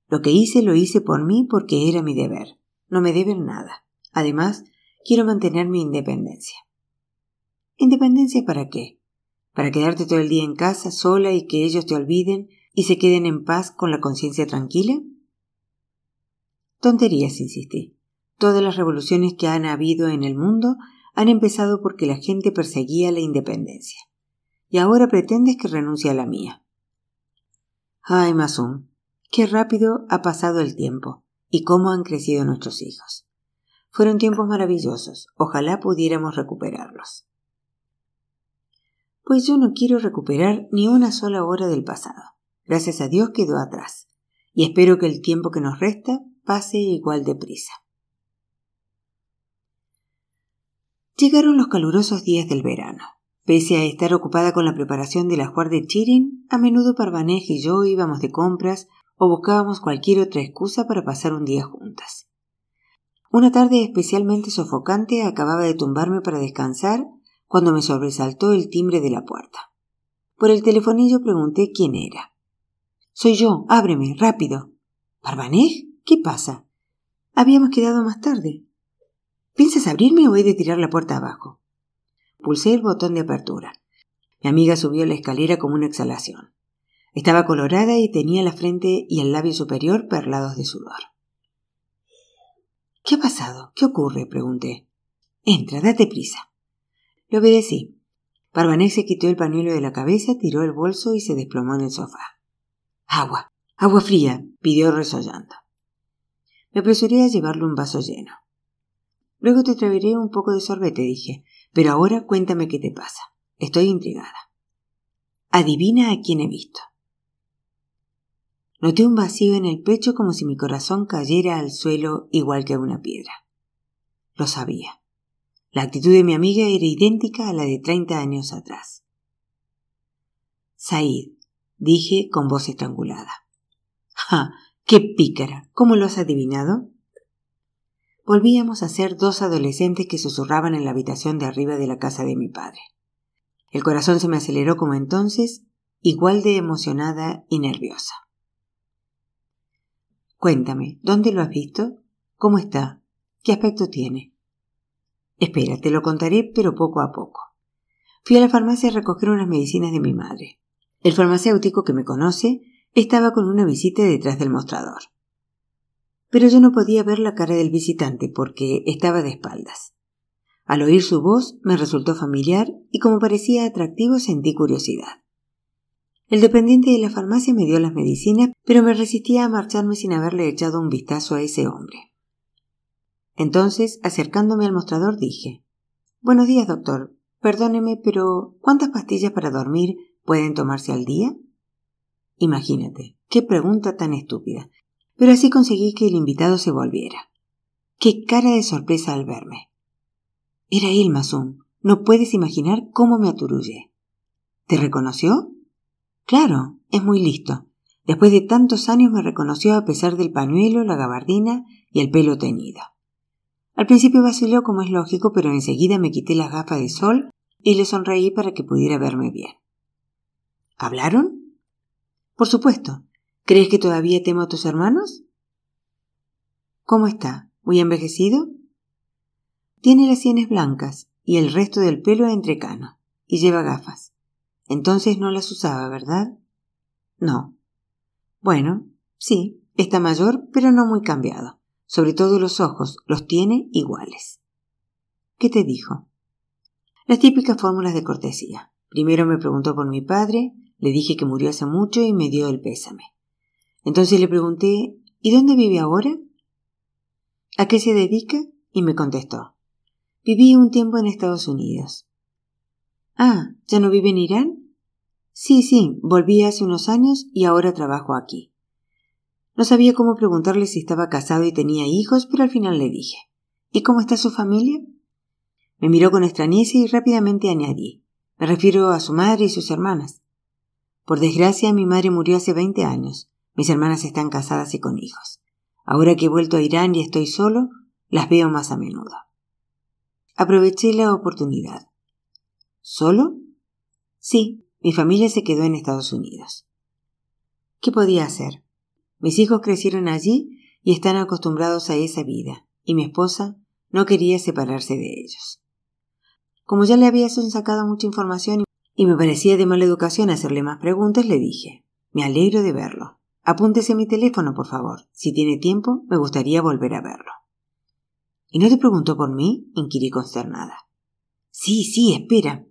Lo que hice lo hice por mí porque era mi deber. No me deben nada. Además, quiero mantener mi independencia. ¿Independencia para qué? ¿Para quedarte todo el día en casa sola y que ellos te olviden y se queden en paz con la conciencia tranquila? Tonterías, insistí. Todas las revoluciones que han habido en el mundo han empezado porque la gente perseguía la independencia. Y ahora pretendes que renuncie a la mía. Ay, Masum, Qué rápido ha pasado el tiempo y cómo han crecido nuestros hijos. Fueron tiempos maravillosos. Ojalá pudiéramos recuperarlos. Pues yo no quiero recuperar ni una sola hora del pasado. Gracias a Dios quedó atrás. Y espero que el tiempo que nos resta pase igual de prisa. Llegaron los calurosos días del verano. Pese a estar ocupada con la preparación del ajuar de Chirin, a menudo Parvanej y yo íbamos de compras o buscábamos cualquier otra excusa para pasar un día juntas. Una tarde especialmente sofocante acababa de tumbarme para descansar cuando me sobresaltó el timbre de la puerta. Por el telefonillo pregunté quién era. Soy yo, ábreme, rápido. ¿Parvanej? ¿Qué pasa? Habíamos quedado más tarde. ¿Piensas abrirme o he de tirar la puerta abajo? Pulsé el botón de apertura. Mi amiga subió la escalera como una exhalación. Estaba colorada y tenía la frente y el labio superior perlados de sudor. ¿Qué ha pasado? ¿Qué ocurre? pregunté. Entra, date prisa. Le obedecí. Parvanex se quitó el pañuelo de la cabeza, tiró el bolso y se desplomó en el sofá. Agua, agua fría, pidió resollando. Me apresuré a llevarle un vaso lleno. Luego te traeré un poco de sorbete, dije, pero ahora cuéntame qué te pasa. Estoy intrigada. Adivina a quién he visto. Noté un vacío en el pecho como si mi corazón cayera al suelo igual que una piedra. Lo sabía. La actitud de mi amiga era idéntica a la de treinta años atrás. Said, dije con voz estrangulada. ¡Ja! ¡Qué pícara! ¿Cómo lo has adivinado? Volvíamos a ser dos adolescentes que susurraban en la habitación de arriba de la casa de mi padre. El corazón se me aceleró como entonces, igual de emocionada y nerviosa. Cuéntame, ¿dónde lo has visto? ¿Cómo está? ¿Qué aspecto tiene? Espera, te lo contaré, pero poco a poco. Fui a la farmacia a recoger unas medicinas de mi madre. El farmacéutico que me conoce estaba con una visita detrás del mostrador. Pero yo no podía ver la cara del visitante porque estaba de espaldas. Al oír su voz me resultó familiar y como parecía atractivo sentí curiosidad. El dependiente de la farmacia me dio las medicinas, pero me resistía a marcharme sin haberle echado un vistazo a ese hombre. Entonces, acercándome al mostrador, dije Buenos días, doctor. Perdóneme, pero ¿cuántas pastillas para dormir pueden tomarse al día? Imagínate, qué pregunta tan estúpida. Pero así conseguí que el invitado se volviera. Qué cara de sorpresa al verme. Era él, Masum. No puedes imaginar cómo me aturullé. ¿Te reconoció? Claro, es muy listo. Después de tantos años me reconoció a pesar del pañuelo, la gabardina y el pelo teñido. Al principio vaciló como es lógico, pero enseguida me quité las gafas de sol y le sonreí para que pudiera verme bien. ¿Hablaron? Por supuesto. ¿Crees que todavía temo a tus hermanos? ¿Cómo está? ¿Muy envejecido? Tiene las sienes blancas y el resto del pelo entrecano, y lleva gafas. Entonces no las usaba, ¿verdad? No. Bueno, sí, está mayor, pero no muy cambiado. Sobre todo los ojos, los tiene iguales. ¿Qué te dijo? Las típicas fórmulas de cortesía. Primero me preguntó por mi padre, le dije que murió hace mucho y me dio el pésame. Entonces le pregunté ¿Y dónde vive ahora? ¿A qué se dedica? y me contestó Viví un tiempo en Estados Unidos. Ah, ¿ya no vive en Irán? Sí, sí, volví hace unos años y ahora trabajo aquí. No sabía cómo preguntarle si estaba casado y tenía hijos, pero al final le dije ¿Y cómo está su familia? Me miró con extrañeza y rápidamente añadí Me refiero a su madre y sus hermanas. Por desgracia, mi madre murió hace veinte años. Mis hermanas están casadas y con hijos. Ahora que he vuelto a Irán y estoy solo, las veo más a menudo. Aproveché la oportunidad. ¿Solo? Sí, mi familia se quedó en Estados Unidos. ¿Qué podía hacer? Mis hijos crecieron allí y están acostumbrados a esa vida, y mi esposa no quería separarse de ellos. Como ya le había sacado mucha información y me parecía de mala educación hacerle más preguntas, le dije Me alegro de verlo. Apúntese mi teléfono, por favor. Si tiene tiempo, me gustaría volver a verlo. ¿Y no te preguntó por mí? inquirí consternada. Sí, sí, espera.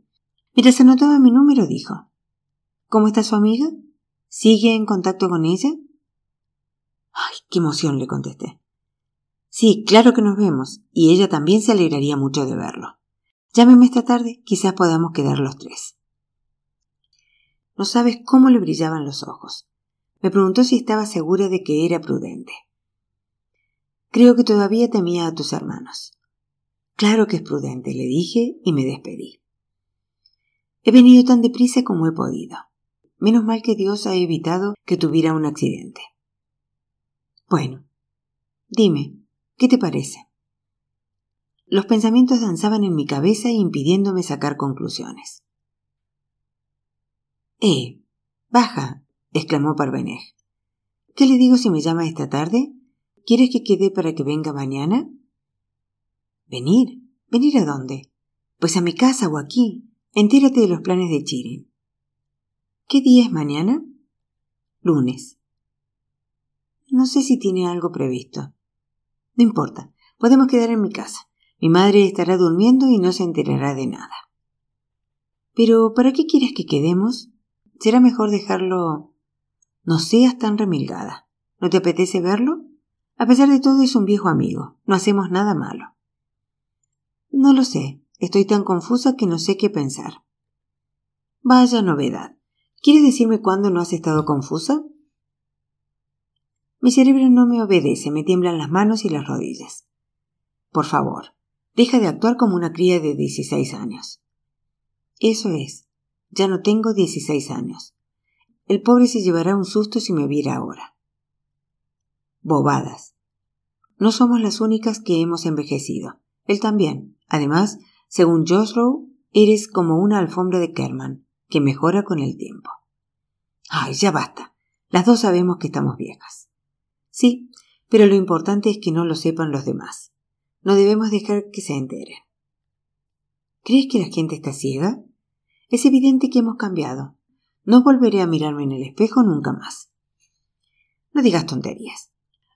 Mientras anotaba mi número, dijo ¿Cómo está su amiga? ¿Sigue en contacto con ella? Ay, qué emoción, le contesté. Sí, claro que nos vemos, y ella también se alegraría mucho de verlo. Llámeme esta tarde, quizás podamos quedar los tres. No sabes cómo le brillaban los ojos. Me preguntó si estaba segura de que era prudente. Creo que todavía temía a tus hermanos. Claro que es prudente, le dije y me despedí. He venido tan deprisa como he podido. Menos mal que Dios ha evitado que tuviera un accidente. Bueno, dime, ¿qué te parece? Los pensamientos danzaban en mi cabeza impidiéndome sacar conclusiones. Eh, baja, exclamó Parvenej. ¿Qué le digo si me llama esta tarde? ¿Quieres que quede para que venga mañana? ¿Venir? ¿Venir a dónde? Pues a mi casa o aquí. Entérate de los planes de Chirin. ¿Qué día es mañana? Lunes. No sé si tiene algo previsto. No importa, podemos quedar en mi casa. Mi madre estará durmiendo y no se enterará de nada. Pero, ¿para qué quieres que quedemos? Será mejor dejarlo. No seas tan remilgada. ¿No te apetece verlo? A pesar de todo es un viejo amigo. No hacemos nada malo. No lo sé. Estoy tan confusa que no sé qué pensar. Vaya novedad. ¿Quieres decirme cuándo no has estado confusa? Mi cerebro no me obedece, me tiemblan las manos y las rodillas. Por favor, deja de actuar como una cría de dieciséis años. Eso es. Ya no tengo dieciséis años. El pobre se llevará un susto si me viera ahora. Bobadas. No somos las únicas que hemos envejecido. Él también. Además, según Josrow, eres como una alfombra de Kerman, que mejora con el tiempo. Ay, ya basta. Las dos sabemos que estamos viejas. Sí, pero lo importante es que no lo sepan los demás. No debemos dejar que se enteren. ¿Crees que la gente está ciega? Es evidente que hemos cambiado. No volveré a mirarme en el espejo nunca más. No digas tonterías.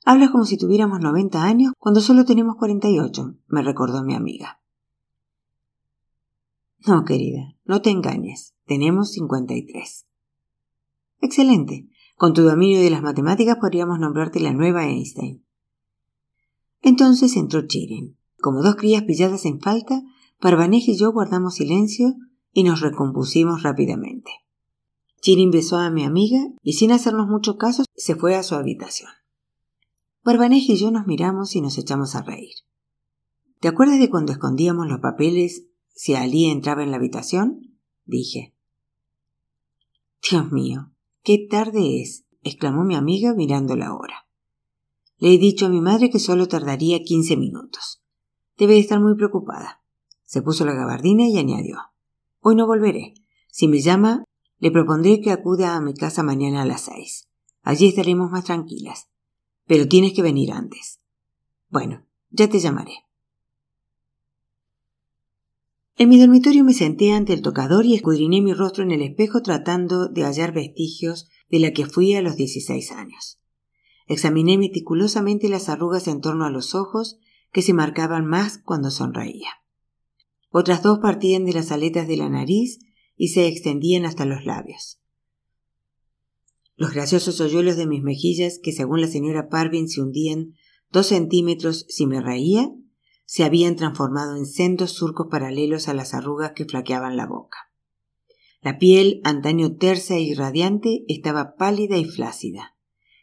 Hablas como si tuviéramos noventa años cuando solo tenemos cuarenta y ocho, me recordó mi amiga. No, querida, no te engañes. Tenemos cincuenta y tres. Excelente. Con tu dominio de las matemáticas podríamos nombrarte la nueva Einstein. Entonces entró Chirin. Como dos crías pilladas en falta, Parvanej y yo guardamos silencio y nos recompusimos rápidamente. Chirin besó a mi amiga y sin hacernos mucho caso se fue a su habitación. Parvanej y yo nos miramos y nos echamos a reír. ¿Te acuerdas de cuando escondíamos los papeles si Ali entraba en la habitación? dije. Dios mío, qué tarde es, exclamó mi amiga mirando la hora. Le he dicho a mi madre que solo tardaría quince minutos. Debe de estar muy preocupada. Se puso la gabardina y añadió Hoy no volveré. Si me llama, le propondré que acuda a mi casa mañana a las seis. Allí estaremos más tranquilas. Pero tienes que venir antes. Bueno, ya te llamaré. En mi dormitorio me senté ante el tocador y escudriné mi rostro en el espejo tratando de hallar vestigios de la que fui a los dieciséis años. Examiné meticulosamente las arrugas en torno a los ojos que se marcaban más cuando sonreía. Otras dos partían de las aletas de la nariz y se extendían hasta los labios. Los graciosos hoyuelos de mis mejillas, que según la señora Parvin se hundían dos centímetros si me reía, se habían transformado en sendos surcos paralelos a las arrugas que flaqueaban la boca. La piel, antaño tersa y radiante, estaba pálida y flácida,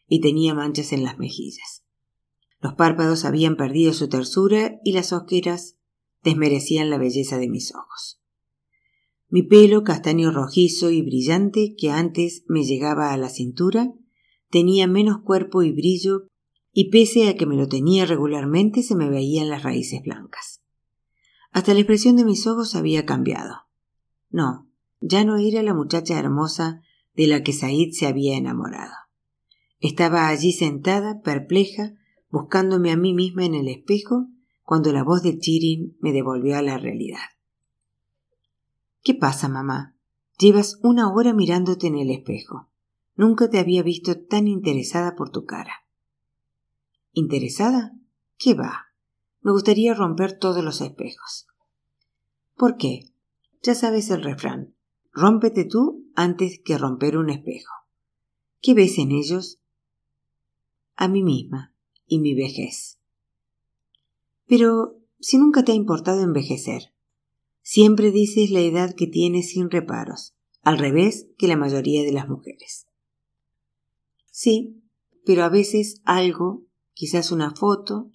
y tenía manchas en las mejillas. Los párpados habían perdido su tersura y las ojeras desmerecían la belleza de mis ojos. Mi pelo, castaño rojizo y brillante, que antes me llegaba a la cintura, tenía menos cuerpo y brillo y pese a que me lo tenía regularmente se me veían las raíces blancas. Hasta la expresión de mis ojos había cambiado. No, ya no era la muchacha hermosa de la que Said se había enamorado. Estaba allí sentada, perpleja, buscándome a mí misma en el espejo, cuando la voz de Chirin me devolvió a la realidad. ¿Qué pasa, mamá? Llevas una hora mirándote en el espejo. Nunca te había visto tan interesada por tu cara. ¿Interesada? ¿Qué va? Me gustaría romper todos los espejos. ¿Por qué? Ya sabes el refrán. Rómpete tú antes que romper un espejo. ¿Qué ves en ellos? A mí misma y mi vejez. Pero si nunca te ha importado envejecer, siempre dices la edad que tienes sin reparos, al revés que la mayoría de las mujeres. Sí, pero a veces algo quizás una foto,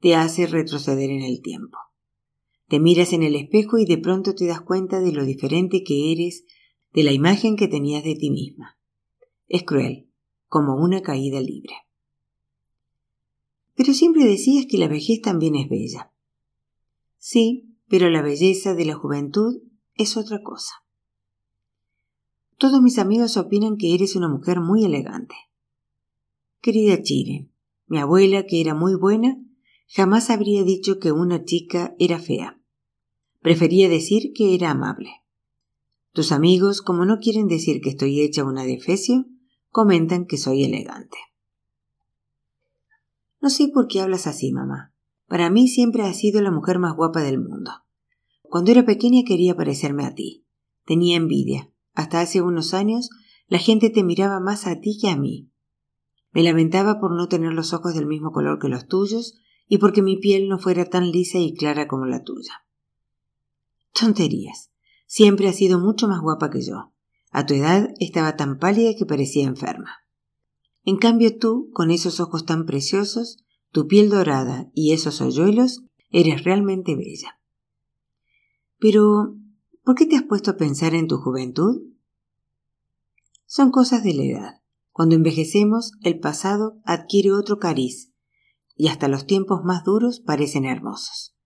te hace retroceder en el tiempo. Te miras en el espejo y de pronto te das cuenta de lo diferente que eres de la imagen que tenías de ti misma. Es cruel, como una caída libre. Pero siempre decías que la vejez también es bella. Sí, pero la belleza de la juventud es otra cosa. Todos mis amigos opinan que eres una mujer muy elegante. Querida Chile, mi abuela, que era muy buena, jamás habría dicho que una chica era fea. Prefería decir que era amable. Tus amigos, como no quieren decir que estoy hecha una defecio, comentan que soy elegante. No sé por qué hablas así, mamá. Para mí siempre has sido la mujer más guapa del mundo. Cuando era pequeña quería parecerme a ti. Tenía envidia. Hasta hace unos años la gente te miraba más a ti que a mí. Me lamentaba por no tener los ojos del mismo color que los tuyos y porque mi piel no fuera tan lisa y clara como la tuya. Tonterías. Siempre has sido mucho más guapa que yo. A tu edad estaba tan pálida que parecía enferma. En cambio tú, con esos ojos tan preciosos, tu piel dorada y esos hoyuelos, eres realmente bella. Pero, ¿por qué te has puesto a pensar en tu juventud? Son cosas de la edad. Cuando envejecemos, el pasado adquiere otro cariz, y hasta los tiempos más duros parecen hermosos.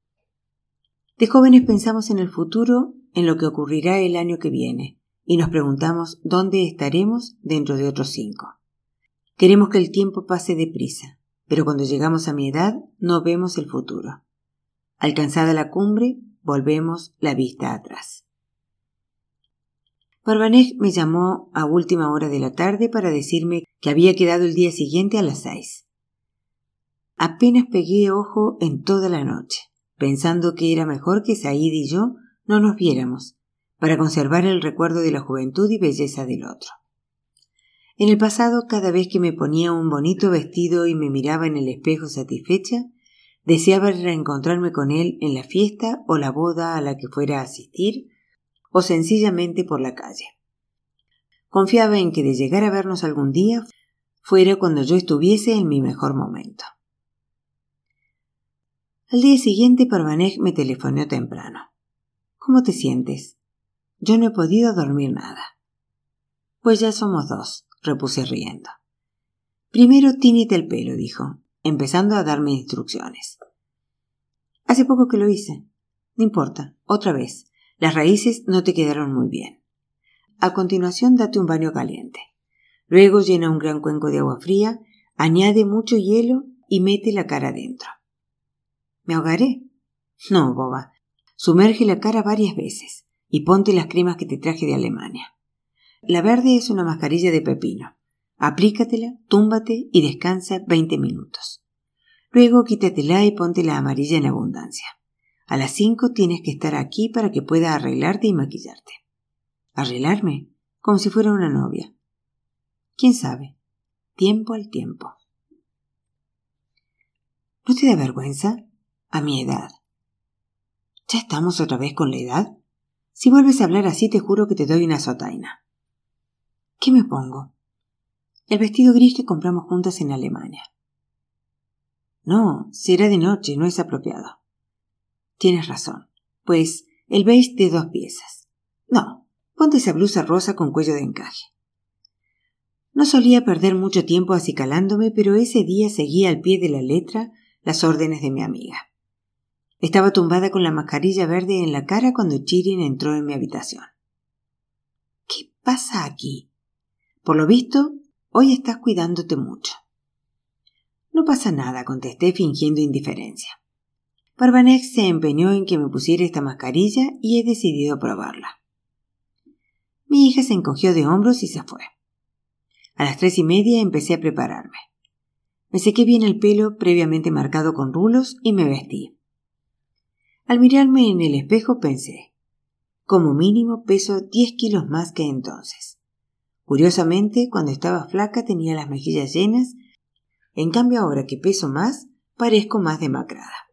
De jóvenes pensamos en el futuro, en lo que ocurrirá el año que viene, y nos preguntamos dónde estaremos dentro de otros cinco. Queremos que el tiempo pase deprisa, pero cuando llegamos a mi edad no vemos el futuro. Alcanzada la cumbre, volvemos la vista atrás. Parvanej me llamó a última hora de la tarde para decirme que había quedado el día siguiente a las seis. Apenas pegué ojo en toda la noche, pensando que era mejor que Said y yo no nos viéramos, para conservar el recuerdo de la juventud y belleza del otro. En el pasado, cada vez que me ponía un bonito vestido y me miraba en el espejo satisfecha, deseaba reencontrarme con él en la fiesta o la boda a la que fuera a asistir, o sencillamente por la calle. Confiaba en que de llegar a vernos algún día fuera cuando yo estuviese en mi mejor momento. Al día siguiente Parvanej me telefonó temprano. ¿Cómo te sientes? Yo no he podido dormir nada. Pues ya somos dos, repuse riendo. Primero tíñete el pelo, dijo, empezando a darme instrucciones. Hace poco que lo hice. No importa, otra vez. Las raíces no te quedaron muy bien. A continuación date un baño caliente. Luego llena un gran cuenco de agua fría, añade mucho hielo y mete la cara dentro. ¿Me ahogaré? No, boba. Sumerge la cara varias veces y ponte las cremas que te traje de Alemania. La verde es una mascarilla de pepino. Aplícatela, túmbate y descansa veinte minutos. Luego quítatela y ponte la amarilla en abundancia. A las cinco tienes que estar aquí para que pueda arreglarte y maquillarte. ¿Arreglarme? Como si fuera una novia. ¿Quién sabe? Tiempo al tiempo. ¿No te da vergüenza? A mi edad. ¿Ya estamos otra vez con la edad? Si vuelves a hablar así te juro que te doy una sotaina. ¿Qué me pongo? El vestido gris que compramos juntas en Alemania. No, será de noche, no es apropiado. Tienes razón. Pues el beige de dos piezas. No, ponte esa blusa rosa con cuello de encaje. No solía perder mucho tiempo acicalándome, pero ese día seguía al pie de la letra las órdenes de mi amiga. Estaba tumbada con la mascarilla verde en la cara cuando Chirin entró en mi habitación. ¿Qué pasa aquí? Por lo visto, hoy estás cuidándote mucho. No pasa nada, contesté fingiendo indiferencia. Parvanex se empeñó en que me pusiera esta mascarilla y he decidido probarla. Mi hija se encogió de hombros y se fue. A las tres y media empecé a prepararme. Me sequé bien el pelo previamente marcado con rulos y me vestí. Al mirarme en el espejo pensé, como mínimo peso diez kilos más que entonces. Curiosamente, cuando estaba flaca tenía las mejillas llenas, en cambio ahora que peso más, parezco más demacrada.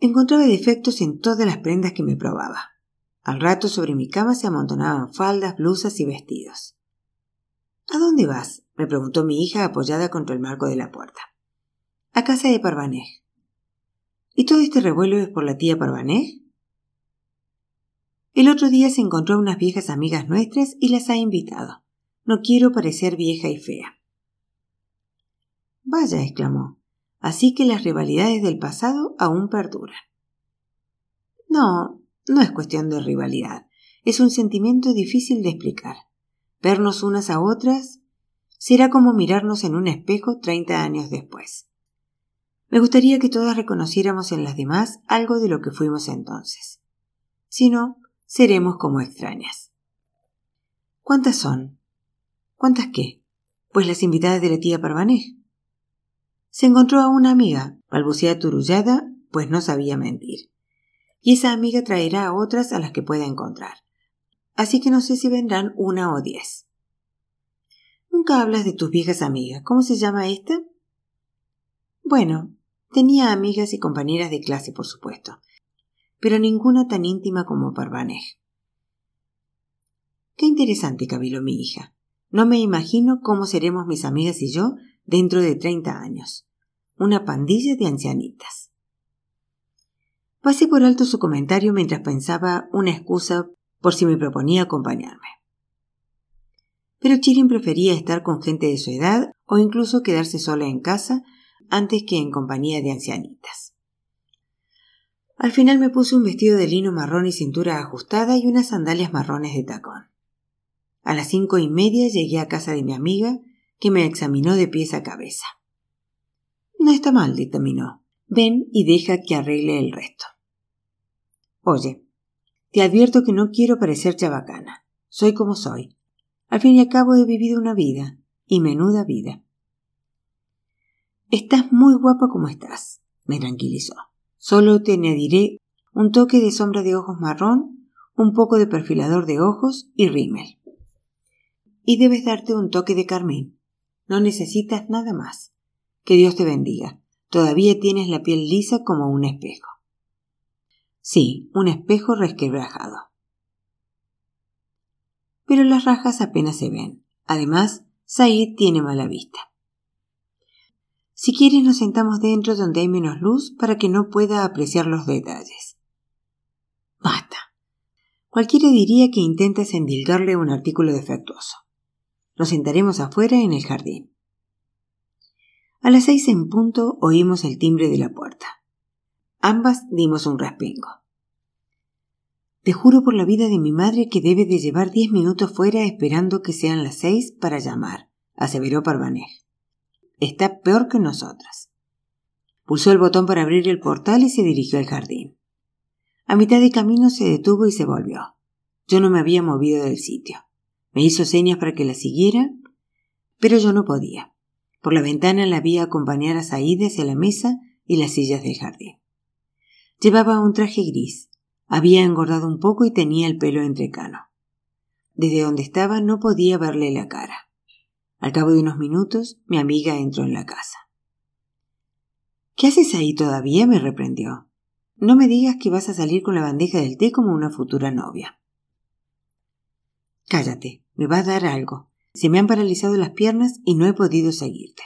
Encontraba defectos en todas las prendas que me probaba. Al rato sobre mi cama se amontonaban faldas, blusas y vestidos. ¿A dónde vas? me preguntó mi hija apoyada contra el marco de la puerta. A casa de Parvanej. ¿Y todo este revuelo es por la tía Parvanej? El otro día se encontró a unas viejas amigas nuestras y las ha invitado. No quiero parecer vieja y fea. Vaya, exclamó. Así que las rivalidades del pasado aún perduran. No, no es cuestión de rivalidad. Es un sentimiento difícil de explicar. Vernos unas a otras será como mirarnos en un espejo treinta años después. Me gustaría que todas reconociéramos en las demás algo de lo que fuimos entonces. Si no, seremos como extrañas. ¿Cuántas son? ¿Cuántas qué? Pues las invitadas de la tía Parvanej. Se encontró a una amiga, balbucea turullada, pues no sabía mentir. Y esa amiga traerá a otras a las que pueda encontrar. Así que no sé si vendrán una o diez. Nunca hablas de tus viejas amigas. ¿Cómo se llama esta? Bueno, Tenía amigas y compañeras de clase, por supuesto, pero ninguna tan íntima como Parvanej. Qué interesante, cabiló mi hija. No me imagino cómo seremos mis amigas y yo dentro de treinta años. Una pandilla de ancianitas. Pasé por alto su comentario mientras pensaba una excusa por si me proponía acompañarme. Pero Chirin prefería estar con gente de su edad o incluso quedarse sola en casa antes que en compañía de ancianitas. Al final me puse un vestido de lino marrón y cintura ajustada y unas sandalias marrones de tacón. A las cinco y media llegué a casa de mi amiga, que me examinó de pies a cabeza. No está mal, dictaminó. Ven y deja que arregle el resto. Oye, te advierto que no quiero parecer chabacana. Soy como soy. Al fin y al cabo he vivido una vida, y menuda vida. Estás muy guapa como estás, me tranquilizó. Solo te añadiré un toque de sombra de ojos marrón, un poco de perfilador de ojos y rímel. y debes darte un toque de carmín. No necesitas nada más. Que Dios te bendiga. Todavía tienes la piel lisa como un espejo. Sí, un espejo resquebrajado. Pero las rajas apenas se ven. Además, Said tiene mala vista. Si quieres nos sentamos dentro donde hay menos luz para que no pueda apreciar los detalles. Basta. Cualquiera diría que intentas endilgarle un artículo defectuoso. Nos sentaremos afuera en el jardín. A las seis en punto oímos el timbre de la puerta. Ambas dimos un respingo. Te juro por la vida de mi madre que debe de llevar diez minutos fuera esperando que sean las seis para llamar, aseveró Parvanej. Está peor que nosotras. Pulsó el botón para abrir el portal y se dirigió al jardín. A mitad de camino se detuvo y se volvió. Yo no me había movido del sitio. Me hizo señas para que la siguiera, pero yo no podía. Por la ventana la vi acompañar a Said hacia la mesa y las sillas del jardín. Llevaba un traje gris, había engordado un poco y tenía el pelo entrecano. Desde donde estaba no podía verle la cara. Al cabo de unos minutos, mi amiga entró en la casa. ¿Qué haces ahí todavía? me reprendió. No me digas que vas a salir con la bandeja del té como una futura novia. Cállate, me va a dar algo. Se me han paralizado las piernas y no he podido seguirte.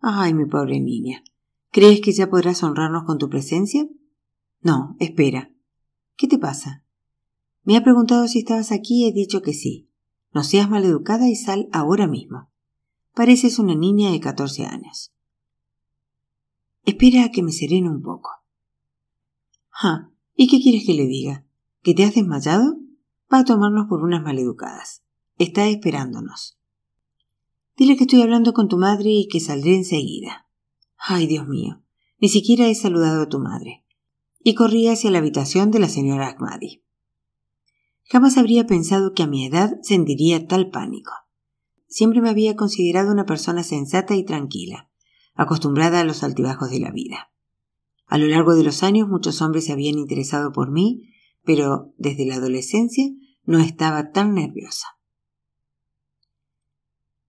Ay, mi pobre niña. ¿Crees que ya podrás honrarnos con tu presencia? No, espera. ¿Qué te pasa? Me ha preguntado si estabas aquí y he dicho que sí. No seas maleducada y sal ahora mismo. Pareces una niña de catorce años. Espera a que me serene un poco. Ah, ¿y qué quieres que le diga? ¿Que te has desmayado? Va a tomarnos por unas maleducadas. Está esperándonos. Dile que estoy hablando con tu madre y que saldré enseguida. Ay, Dios mío, ni siquiera he saludado a tu madre. Y corrí hacia la habitación de la señora Ahmadi. Jamás habría pensado que a mi edad sentiría tal pánico. Siempre me había considerado una persona sensata y tranquila, acostumbrada a los altibajos de la vida. A lo largo de los años muchos hombres se habían interesado por mí, pero desde la adolescencia no estaba tan nerviosa.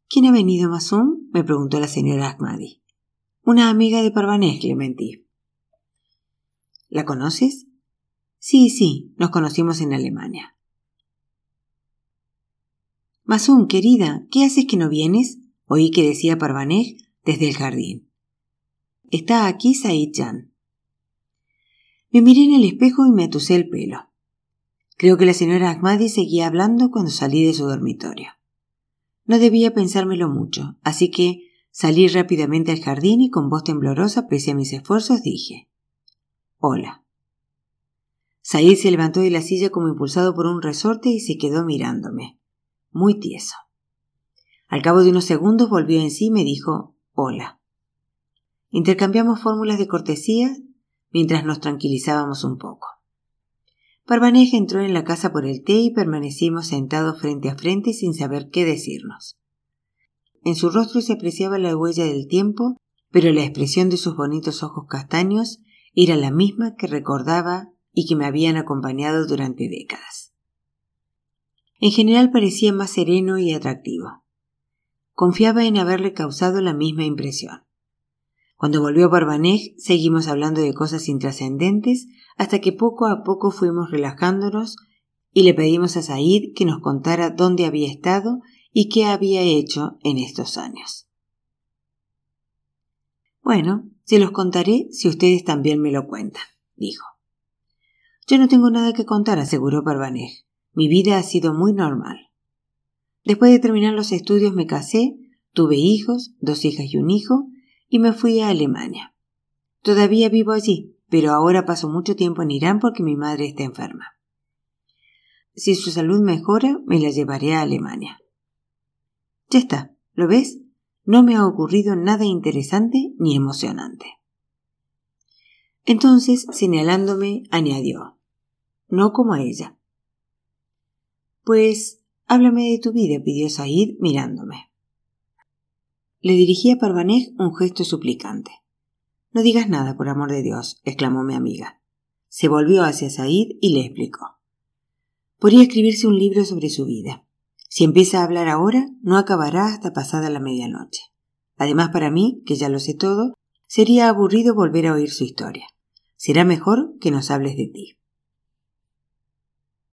¿Quién ha venido, Masum? me preguntó la señora Ahmadi. Una amiga de Parvanés, le mentí. ¿La conoces? Sí, sí, nos conocimos en Alemania. Masún, querida, ¿qué haces que no vienes? Oí que decía Parvanej desde el jardín. Está aquí Said Jan. Me miré en el espejo y me atusé el pelo. Creo que la señora Ahmadi seguía hablando cuando salí de su dormitorio. No debía pensármelo mucho, así que salí rápidamente al jardín y con voz temblorosa, pese a mis esfuerzos, dije Hola. Said se levantó de la silla como impulsado por un resorte y se quedó mirándome muy tieso. Al cabo de unos segundos volvió en sí y me dijo Hola. Intercambiamos fórmulas de cortesía mientras nos tranquilizábamos un poco. Parvanej entró en la casa por el té y permanecimos sentados frente a frente sin saber qué decirnos. En su rostro se apreciaba la huella del tiempo, pero la expresión de sus bonitos ojos castaños era la misma que recordaba y que me habían acompañado durante décadas. En general parecía más sereno y atractivo. Confiaba en haberle causado la misma impresión. Cuando volvió Barbanej seguimos hablando de cosas intrascendentes hasta que poco a poco fuimos relajándonos y le pedimos a Said que nos contara dónde había estado y qué había hecho en estos años. Bueno, se los contaré si ustedes también me lo cuentan, dijo. Yo no tengo nada que contar, aseguró Barbanej. Mi vida ha sido muy normal. Después de terminar los estudios me casé, tuve hijos, dos hijas y un hijo, y me fui a Alemania. Todavía vivo allí, pero ahora paso mucho tiempo en Irán porque mi madre está enferma. Si su salud mejora, me la llevaré a Alemania. Ya está, ¿lo ves? No me ha ocurrido nada interesante ni emocionante. Entonces, señalándome, añadió, no como a ella. Pues háblame de tu vida, pidió Said mirándome. Le dirigí a Parvanej un gesto suplicante. No digas nada, por amor de Dios, exclamó mi amiga. Se volvió hacia Said y le explicó. Podría escribirse un libro sobre su vida. Si empieza a hablar ahora, no acabará hasta pasada la medianoche. Además, para mí, que ya lo sé todo, sería aburrido volver a oír su historia. Será mejor que nos hables de ti.